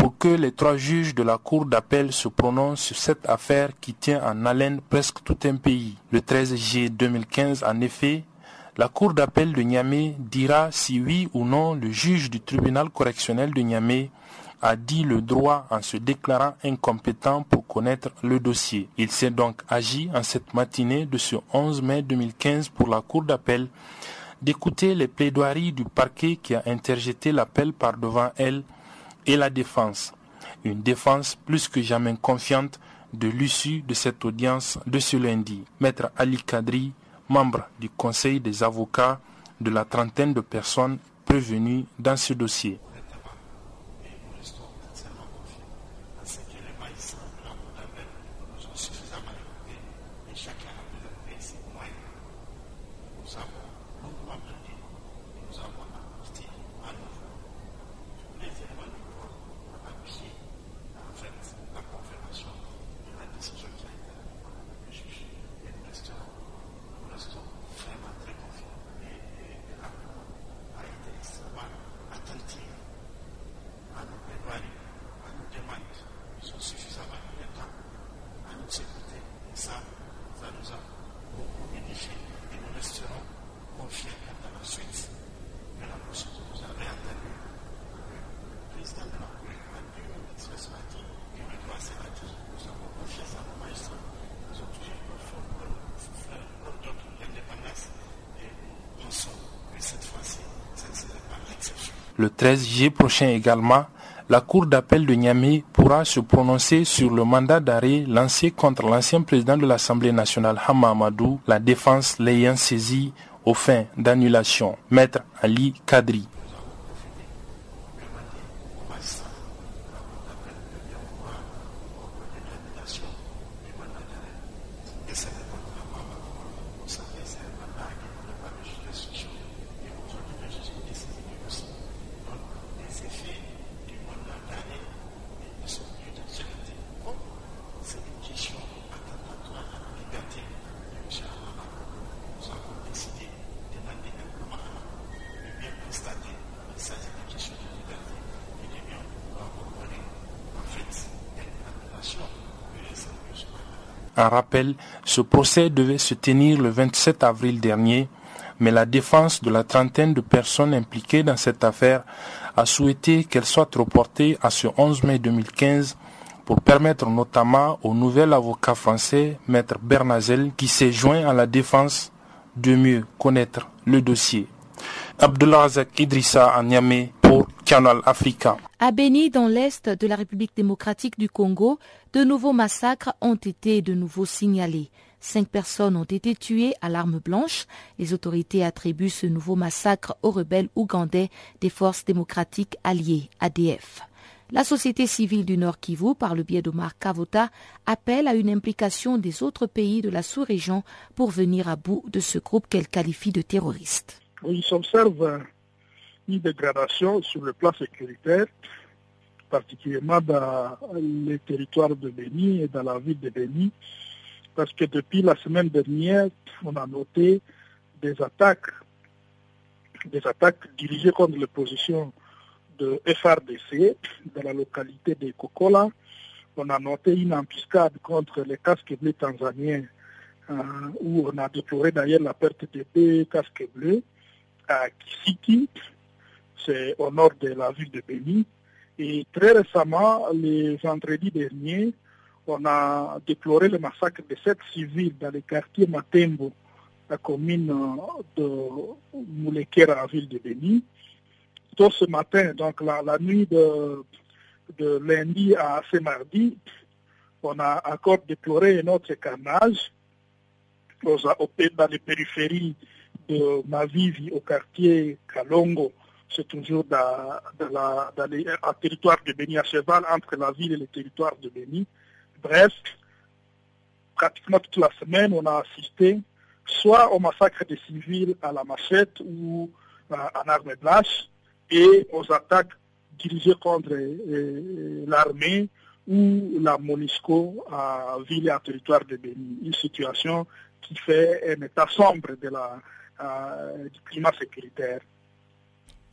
pour que les trois juges de la Cour d'appel se prononcent sur cette affaire qui tient en haleine presque tout un pays. Le 13 juillet 2015, en effet, la Cour d'appel de Niamey dira si oui ou non le juge du tribunal correctionnel de Niamey a dit le droit en se déclarant incompétent pour connaître le dossier. Il s'est donc agi en cette matinée de ce 11 mai 2015 pour la Cour d'appel d'écouter les plaidoiries du parquet qui a interjeté l'appel par devant elle et la défense. Une défense plus que jamais confiante de l'issue de cette audience de ce lundi. Maître Ali Kadri, membre du Conseil des avocats de la trentaine de personnes prévenues dans ce dossier. 13 juillet prochain également, la Cour d'appel de Niamey pourra se prononcer sur le mandat d'arrêt lancé contre l'ancien président de l'Assemblée nationale Hama Amadou, la défense l'ayant saisi aux fins d'annulation, Maître Ali Kadri. En rappel, ce procès devait se tenir le 27 avril dernier, mais la défense de la trentaine de personnes impliquées dans cette affaire a souhaité qu'elle soit reportée à ce 11 mai 2015 pour permettre notamment au nouvel avocat français, Maître Bernazel, qui s'est joint à la défense, de mieux connaître le dossier. Abdullah Idrissa à pour Canal Africa. À dans l'est de la République démocratique du Congo, de nouveaux massacres ont été de nouveau signalés. Cinq personnes ont été tuées à l'arme blanche. Les autorités attribuent ce nouveau massacre aux rebelles ougandais des forces démocratiques alliées, ADF. La société civile du Nord Kivu, par le biais d'Omar Kavota, appelle à une implication des autres pays de la sous-région pour venir à bout de ce groupe qu'elle qualifie de terroriste. Oui, s'observe une dégradation sur le plan sécuritaire, particulièrement dans les territoires de Béni et dans la ville de Béni, parce que depuis la semaine dernière, on a noté des attaques, des attaques dirigées contre les positions de FRDC dans la localité de Kokola. On a noté une embuscade contre les casques bleus tanzaniens, euh, où on a déploré d'ailleurs la perte de deux casques bleus à Kisiki, c'est au nord de la ville de Béni. Et très récemment, les vendredis derniers, on a déploré le massacre de sept civils dans le quartier Matembo la commune de Moulekera, en ville de Béni. Tôt ce matin, donc la, nuit de, lundi à ce mardi, on a encore déploré notre carnage dans les périphéries de Mavivi au quartier Kalongo. C'est toujours dans, un territoire de Béni à cheval entre la ville et le territoire de Béni. Bref, pratiquement toute la semaine, on a assisté soit au massacre des civils à la machette ou en armes blanches et aux attaques dirigées contre euh, l'armée ou la MONUSCO à ville et à territoire de Béni. Une situation qui fait un état sombre de la, euh, du climat sécuritaire.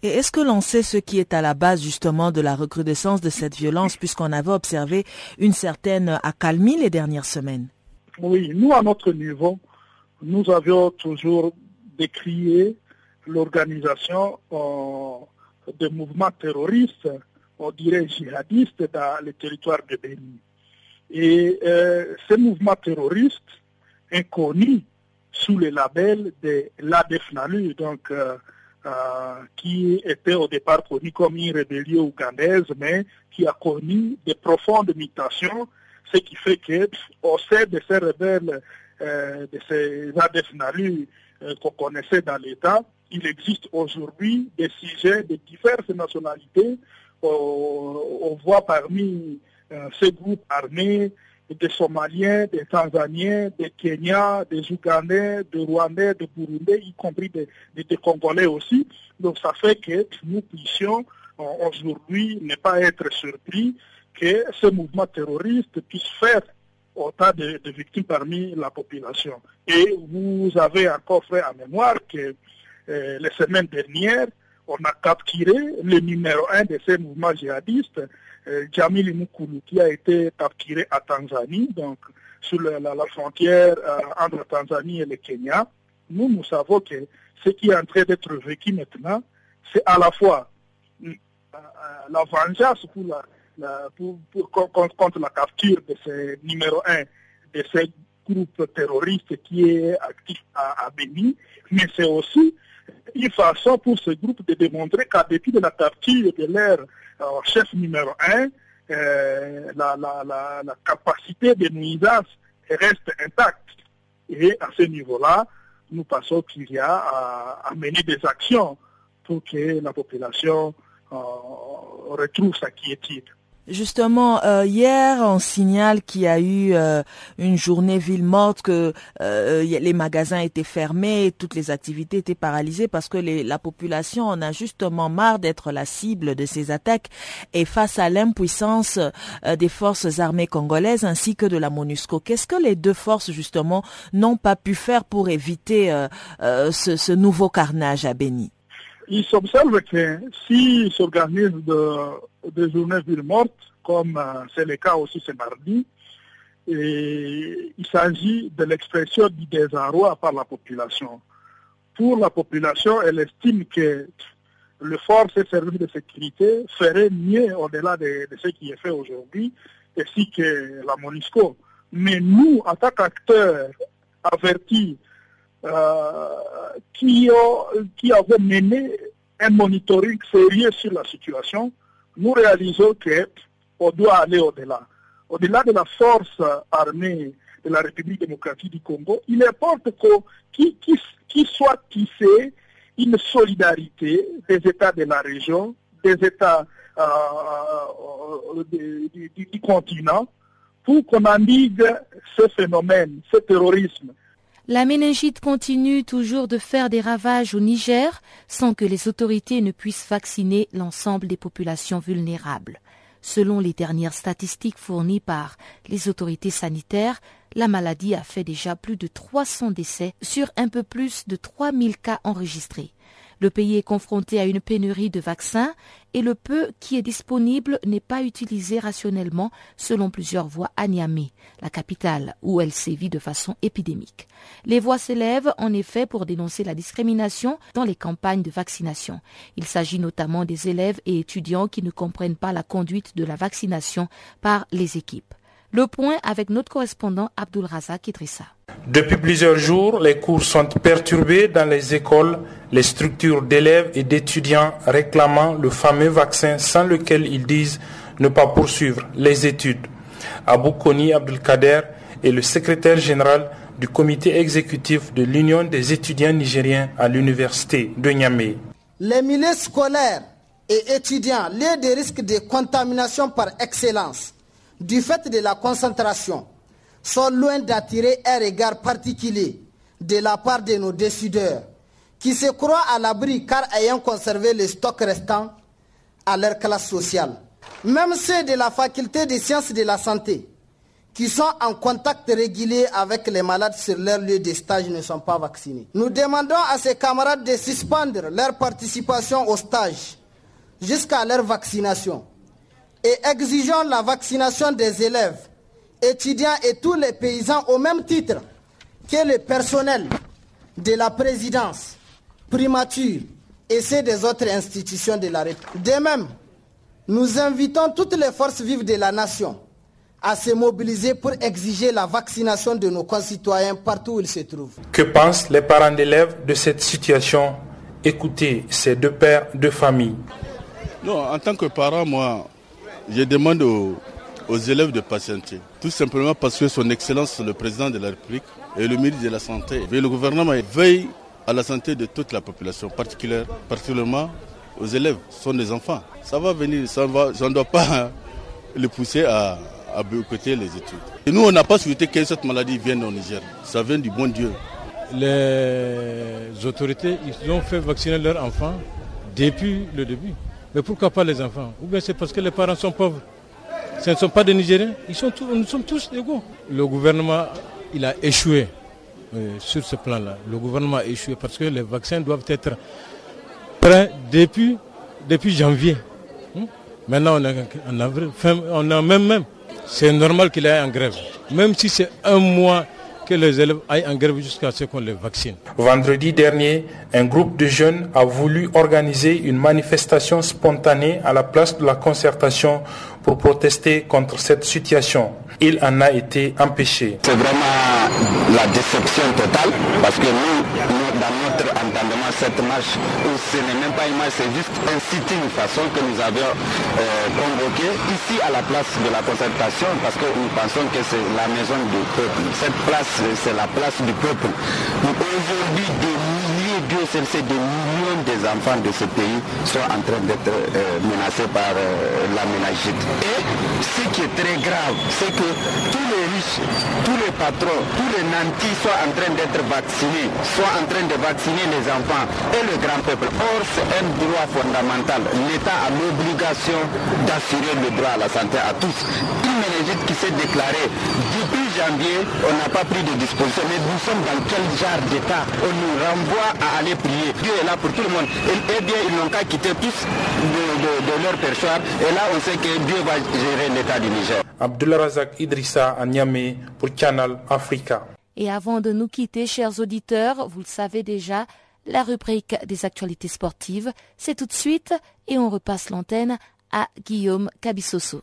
Et est-ce que l'on sait ce qui est à la base justement de la recrudescence de cette violence puisqu'on avait observé une certaine accalmie les dernières semaines? Oui, nous à notre niveau, nous avions toujours décrié l'organisation euh, de mouvements terroristes, on dirait djihadistes, dans les territoires de Béni. Et euh, ces mouvements terroristes, inconnus sous le label de l'ADEFNALU, donc euh, qui était au départ connu comme une rébellion ougandaise, mais qui a connu de profondes mutations, ce qui fait qu'au sein de ces rebelles euh, de ces ADF-NALU euh, qu'on connaissait dans l'État, il existe aujourd'hui des sujets de diverses nationalités. on voit parmi euh, ces groupes armés des Somaliens, des Tanzaniens, des Kenyans, des Ougandais, des Rwandais, des Burundais, y compris des, Congolais aussi. Donc ça fait que nous puissions aujourd'hui ne pas être surpris que ce mouvement terroriste puisse faire autant de, victimes parmi la population. Et vous avez encore fait en mémoire que euh, les semaines dernières, on a capturé le numéro un de ces mouvements djihadistes, euh, Jamil Mukulu, qui a été capturé à Tanzanie, donc sur la, frontière euh, entre Tanzanie et le Kenya. Nous, nous savons que ce qui est en train d'être vécu maintenant, c'est à la fois la vengeance pour la, pour, contre la capture de ce numéro un de ce groupe terroriste qui est actif à, à Béni, mais c'est aussi une façon pour ce groupe de démontrer qu'à dépit de la capture de leur euh, chef numéro un, euh, la, capacité de nuisance reste intacte. Et à ce niveau-là, nous pensons qu'il y a à, mener des actions pour que la population euh, retrouve sa quiétude. Justement, euh, hier, on signale qu'il y a eu euh, une journée ville morte, que euh, les magasins étaient fermés, toutes les activités étaient paralysées parce que la population en a justement marre d'être la cible de ces attaques. Et face à l'impuissance des forces armées congolaises ainsi que de la MONUSCO, qu'est-ce que les deux forces justement n'ont pas pu faire pour éviter ce, nouveau carnage à Béni il s'observe que s'ils s'organisent des journées ville mortes, comme euh, c'est le cas aussi ce mardi, et il s'agit de l'expression du désarroi par la population. Pour la population, elle estime que le force et services de sécurité ferait mieux au-delà de, ce qui est fait aujourd'hui, ainsi que la MONUSCO. Mais nous, en tant qu'acteurs avertis euh, qui, qui avaient mené un monitoring sérieux sur la situation, nous réalisons qu'on doit aller au-delà. Au-delà de la force armée de la République démocratique du Congo, il importe qu'il qu soit tissé une solidarité des États de la région, des États euh, euh, du, du continent, pour qu'on endigue ce phénomène, ce terrorisme la méningite continue toujours de faire des ravages au Niger sans que les autorités ne puissent vacciner l'ensemble des populations vulnérables. Selon les dernières statistiques fournies par les autorités sanitaires, la maladie a fait déjà plus de 300 décès sur un peu plus de 3000 cas enregistrés. Le pays est confronté à une pénurie de vaccins et le peu qui est disponible n'est pas utilisé rationnellement selon plusieurs voix à Niamey, la capitale où elle sévit de façon épidémique. Les voix s'élèvent en effet pour dénoncer la discrimination dans les campagnes de vaccination. Il s'agit notamment des élèves et étudiants qui ne comprennent pas la conduite de la vaccination par les équipes. Le point avec notre correspondant Abdul Razak Idrissa. Depuis plusieurs jours, les cours sont perturbés dans les écoles, les structures d'élèves et d'étudiants réclamant le fameux vaccin sans lequel ils disent ne pas poursuivre les études. Abou Koni Abdelkader est le secrétaire général du comité exécutif de l'Union des étudiants nigériens à l'université de Niamey. Les milieux scolaires et étudiants, liés des risques de contamination par excellence, du fait de la concentration, sont loin d'attirer un regard particulier de la part de nos décideurs, qui se croient à l'abri car ayant conservé les stocks restants à leur classe sociale. Même ceux de la faculté des sciences de la santé, qui sont en contact régulier avec les malades sur leur lieu de stage ne sont pas vaccinés. Nous demandons à ces camarades de suspendre leur participation au stage jusqu'à leur vaccination et exigeons la vaccination des élèves, étudiants et tous les paysans au même titre que le personnel de la présidence, primature et ceux des autres institutions de la République. De même, nous invitons toutes les forces vives de la nation à se mobiliser pour exiger la vaccination de nos concitoyens partout où ils se trouvent. Que pensent les parents d'élèves de cette situation? Écoutez ces deux pères de famille. Non, en tant que parent, moi, je demande aux, élèves de patienter. Tout simplement parce que son Excellence, le président de la République et le ministre de la Santé, et le gouvernement veillent à la santé de toute la population, particulièrement aux élèves, ce sont des enfants. Ça va venir, ça, ne doit pas les pousser à, à boycotter les études. Et nous, on n'a pas souhaité que cette maladie vienne au Niger. Ça vient du bon Dieu. Les autorités, ils ont fait vacciner leurs enfants depuis le début. Mais pourquoi pas les enfants? Ou bien c'est parce que les parents sont pauvres? Ce ne sont pas des Nigériens, ils sont nous sommes tous égaux. Le gouvernement, il a échoué euh, sur ce plan-là. Le gouvernement a échoué parce que les vaccins doivent être prêts depuis, depuis janvier. Hmm? Maintenant, on est en avril, on a même, même c'est normal qu'il aille en grève. Même si c'est un mois que les élèves aillent en grève jusqu'à ce qu'on les vaccine. Vendredi dernier, un groupe de jeunes a voulu organiser une manifestation spontanée à la place de la concertation pour protester contre cette situation. Il en a été empêché. C'est vraiment la déception totale parce que nous, cette marche, ce n'est même pas une marche, c'est juste un sitting façon que nous avions euh, convoqué ici à la place de la concertation parce que nous pensons que c'est la maison du peuple. Cette place, c'est la place du peuple. Aujourd'hui, Dieu c'est des millions des enfants de ce pays sont en train d'être euh, menacés par euh, la ménagite. Et ce qui est très grave, c'est que tous les riches, tous les patrons, tous les nantis sont en train d'être vaccinés, sont en train de vacciner les enfants et le grand peuple. Or, c'est un droit fondamental. L'État a l'obligation d'assurer le droit à la santé à tous. Une ménagite qui s'est déclarée depuis janvier, on n'a pas pris de disposition. Mais nous sommes dans quel genre d'État? On nous renvoie à aller prier. Dieu est là pour tout le monde. Et, bien, ils n'ont qu'à quitter tous de, leur perchoir. Et là, on sait que Dieu va gérer l'État du Niger. Abdullah Razak Idrissa à Niamey pour Canal Africa. Et avant de nous quitter, chers auditeurs, vous le savez déjà, la rubrique des actualités sportives, c'est tout de suite et on repasse l'antenne à Guillaume Cabissoso.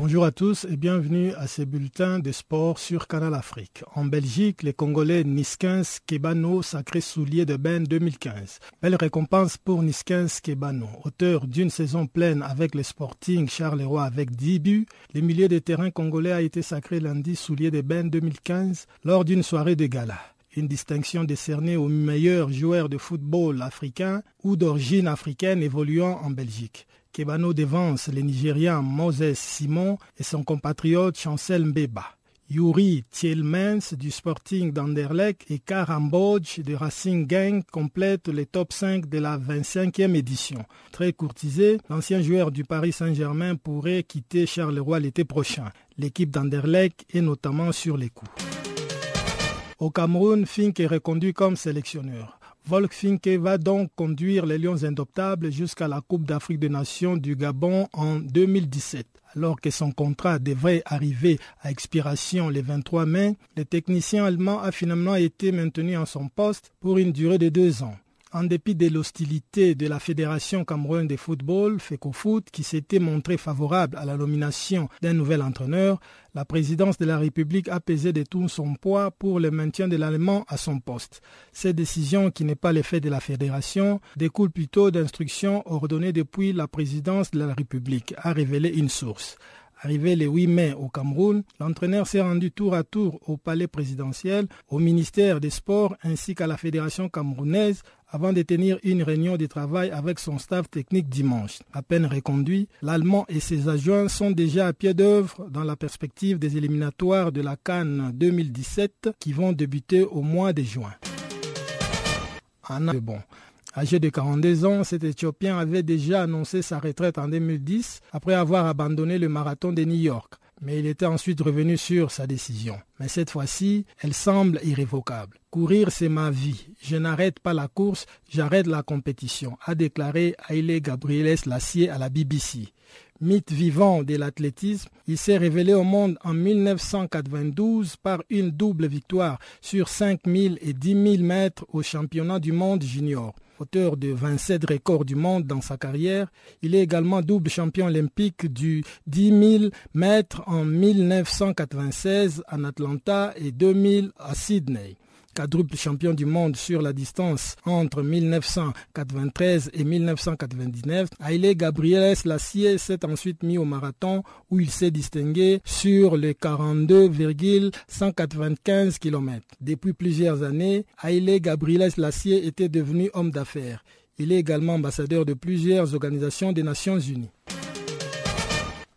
Bonjour à tous et bienvenue à ce bulletin de sport sur Canal Afrique. En Belgique, les Congolais Niskins Kebano, sacré soulier de Ben 2015. Belle récompense pour Niskins Kebano, auteur d'une saison pleine avec le Sporting Charleroi avec 10 buts. Le milieu de terrain congolais a été sacré lundi soulier de Ben 2015 lors d'une soirée de gala une distinction décernée aux meilleurs joueurs de football africain ou d'origine africaine évoluant en Belgique. Kebano devance les Nigériens Moses Simon et son compatriote Chancel Mbeba. Yuri Thielmans du Sporting d'Anderlecht et Karambodge de Racing Gang complètent les top 5 de la 25e édition. Très courtisé, l'ancien joueur du Paris Saint-Germain pourrait quitter Charleroi l'été prochain. L'équipe d'Anderlecht est notamment sur les coups. Au Cameroun, Fink est reconduit comme sélectionneur. Volk Finke va donc conduire les Lions indoptables jusqu'à la Coupe d'Afrique des Nations du Gabon en 2017. Alors que son contrat devrait arriver à expiration le 23 mai, le technicien allemand a finalement été maintenu en son poste pour une durée de deux ans en dépit de l'hostilité de la Fédération camerounaise de football, FECOFOOT, qui s'était montrée favorable à la nomination d'un nouvel entraîneur, la présidence de la République a pesé de tout son poids pour le maintien de l'Allemand à son poste. Cette décision, qui n'est pas l'effet de la Fédération, découle plutôt d'instructions ordonnées depuis la présidence de la République, a révélé une source. Arrivé le 8 mai au Cameroun, l'entraîneur s'est rendu tour à tour au palais présidentiel, au ministère des Sports ainsi qu'à la Fédération camerounaise avant de tenir une réunion de travail avec son staff technique dimanche. À peine reconduit, l'Allemand et ses adjoints sont déjà à pied d'œuvre dans la perspective des éliminatoires de la Cannes 2017 qui vont débuter au mois de juin. Âgé de 42 ans, cet Éthiopien avait déjà annoncé sa retraite en 2010 après avoir abandonné le marathon de New York. Mais il était ensuite revenu sur sa décision. Mais cette fois-ci, elle semble irrévocable. Courir, c'est ma vie. Je n'arrête pas la course, j'arrête la compétition, a déclaré Haile Gabrieles Lassier à la BBC. Mythe vivant de l'athlétisme, il s'est révélé au monde en 1992 par une double victoire sur 5000 et 10 000 mètres au championnat du monde junior. Auteur de 27 records du monde dans sa carrière, il est également double champion olympique du 10 000 mètres en 1996 en Atlanta et 2000 à Sydney quadruple champion du monde sur la distance entre 1993 et 1999, Haile Gabriel Lassier s'est ensuite mis au marathon où il s'est distingué sur les 42,195 km. Depuis plusieurs années, Haile Gabriel Lassier était devenu homme d'affaires. Il est également ambassadeur de plusieurs organisations des Nations Unies.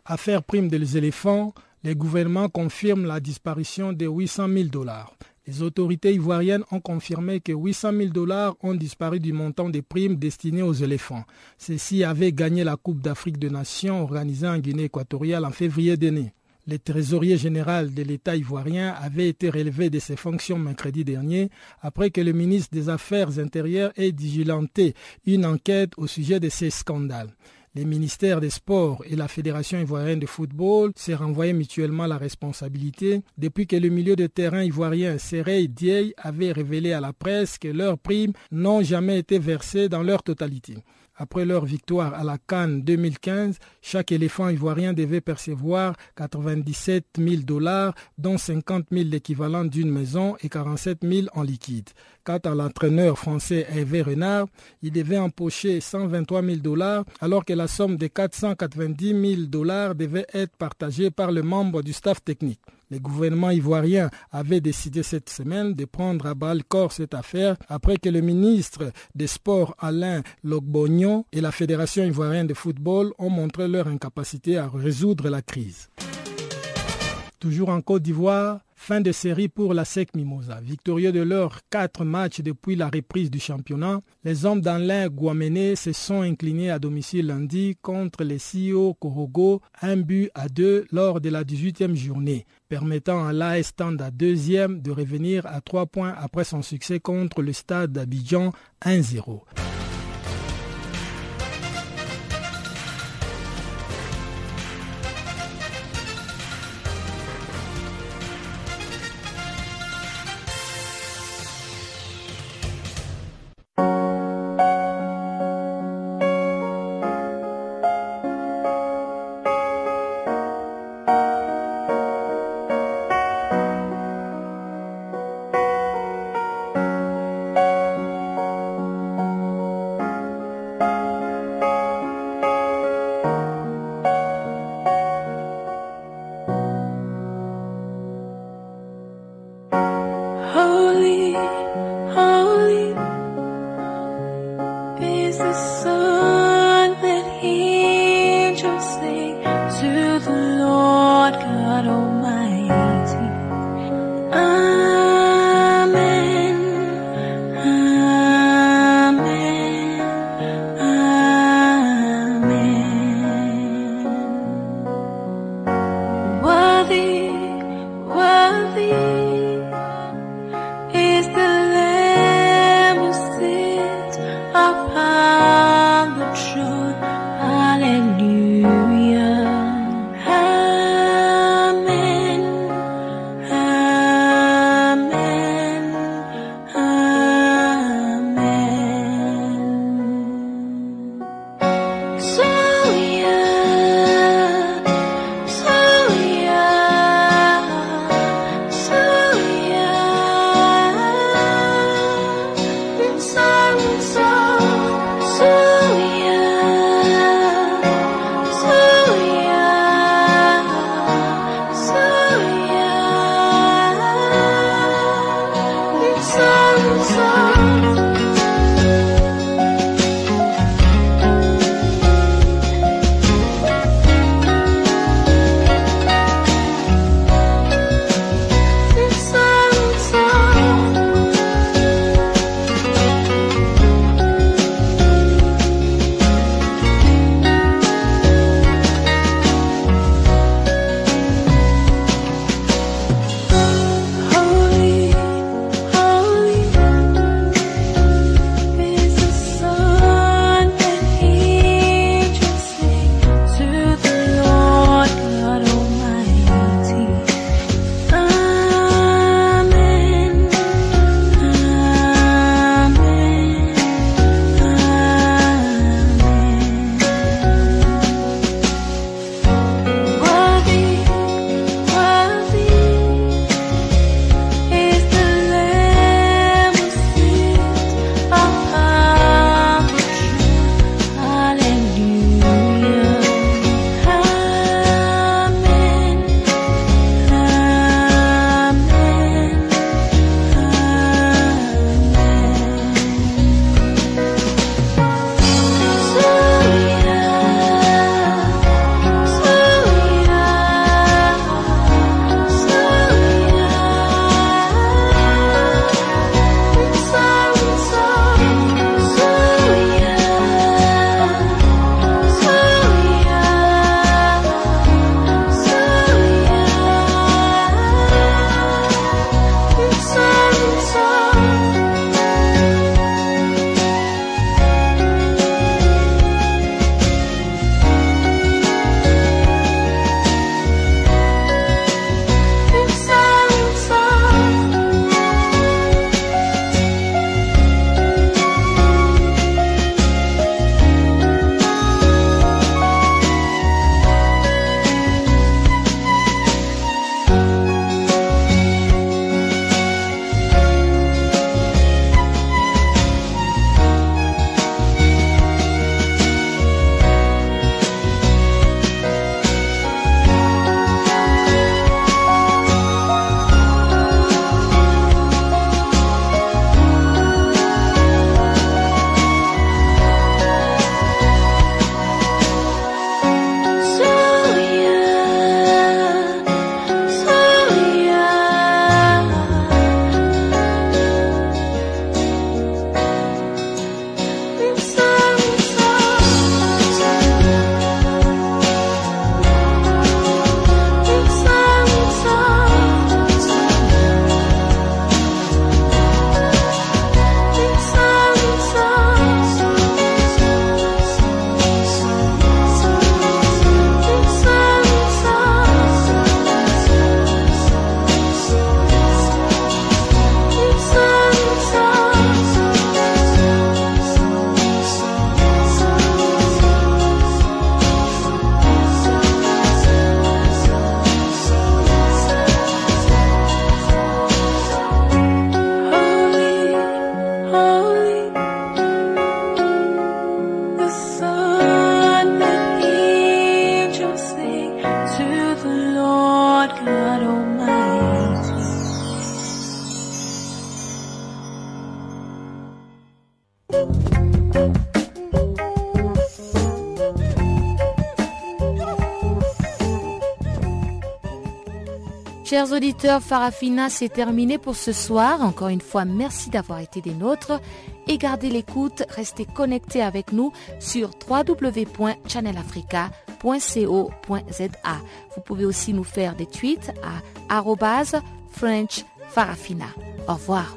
Affaire prime des éléphants, les gouvernements confirment la disparition de 800 000 dollars. Les autorités ivoiriennes ont confirmé que 800 000 dollars ont disparu du montant des primes destinées aux éléphants. Ceux-ci avaient gagné la Coupe d'Afrique des Nations organisée en Guinée équatoriale en février dernier. Le trésorier général de l'État ivoirien avait été relevé de ses fonctions mercredi dernier après que le ministre des Affaires intérieures ait digilanté une enquête au sujet de ces scandales. Les ministères des Sports et la Fédération ivoirienne de football s'est renvoyé mutuellement la responsabilité depuis que le milieu de terrain ivoirien Serey Dieye avait révélé à la presse que leurs primes n'ont jamais été versées dans leur totalité. Après leur victoire à la Cannes 2015, chaque éléphant ivoirien devait percevoir 97 000 dollars, dont 50 000 l'équivalent d'une maison et 47 000 en liquide. Quant à l'entraîneur français Hervé Renard, il devait empocher 123 000 dollars alors que la somme de 490 000 dollars devait être partagée par le membre du staff technique. Le gouvernement ivoirien avait décidé cette semaine de prendre à bas le corps cette affaire après que le ministre des Sports Alain Logbognon et la Fédération ivoirienne de football ont montré leur incapacité à résoudre la crise. Toujours en Côte d'Ivoire, Fin de série pour la SEC Mimosa. Victorieux de leurs quatre matchs depuis la reprise du championnat, les hommes d'Alain Guaméné se sont inclinés à domicile lundi contre les CEO Korogo, un but à deux lors de la 18e journée, permettant à l'AS Stand à deuxième de revenir à trois points après son succès contre le stade d'Abidjan 1-0. Chers auditeurs, Farafina, c'est terminé pour ce soir. Encore une fois, merci d'avoir été des nôtres. Et gardez l'écoute, restez connectés avec nous sur www.channelafrica.co.za. Vous pouvez aussi nous faire des tweets à French Farafina. Au revoir.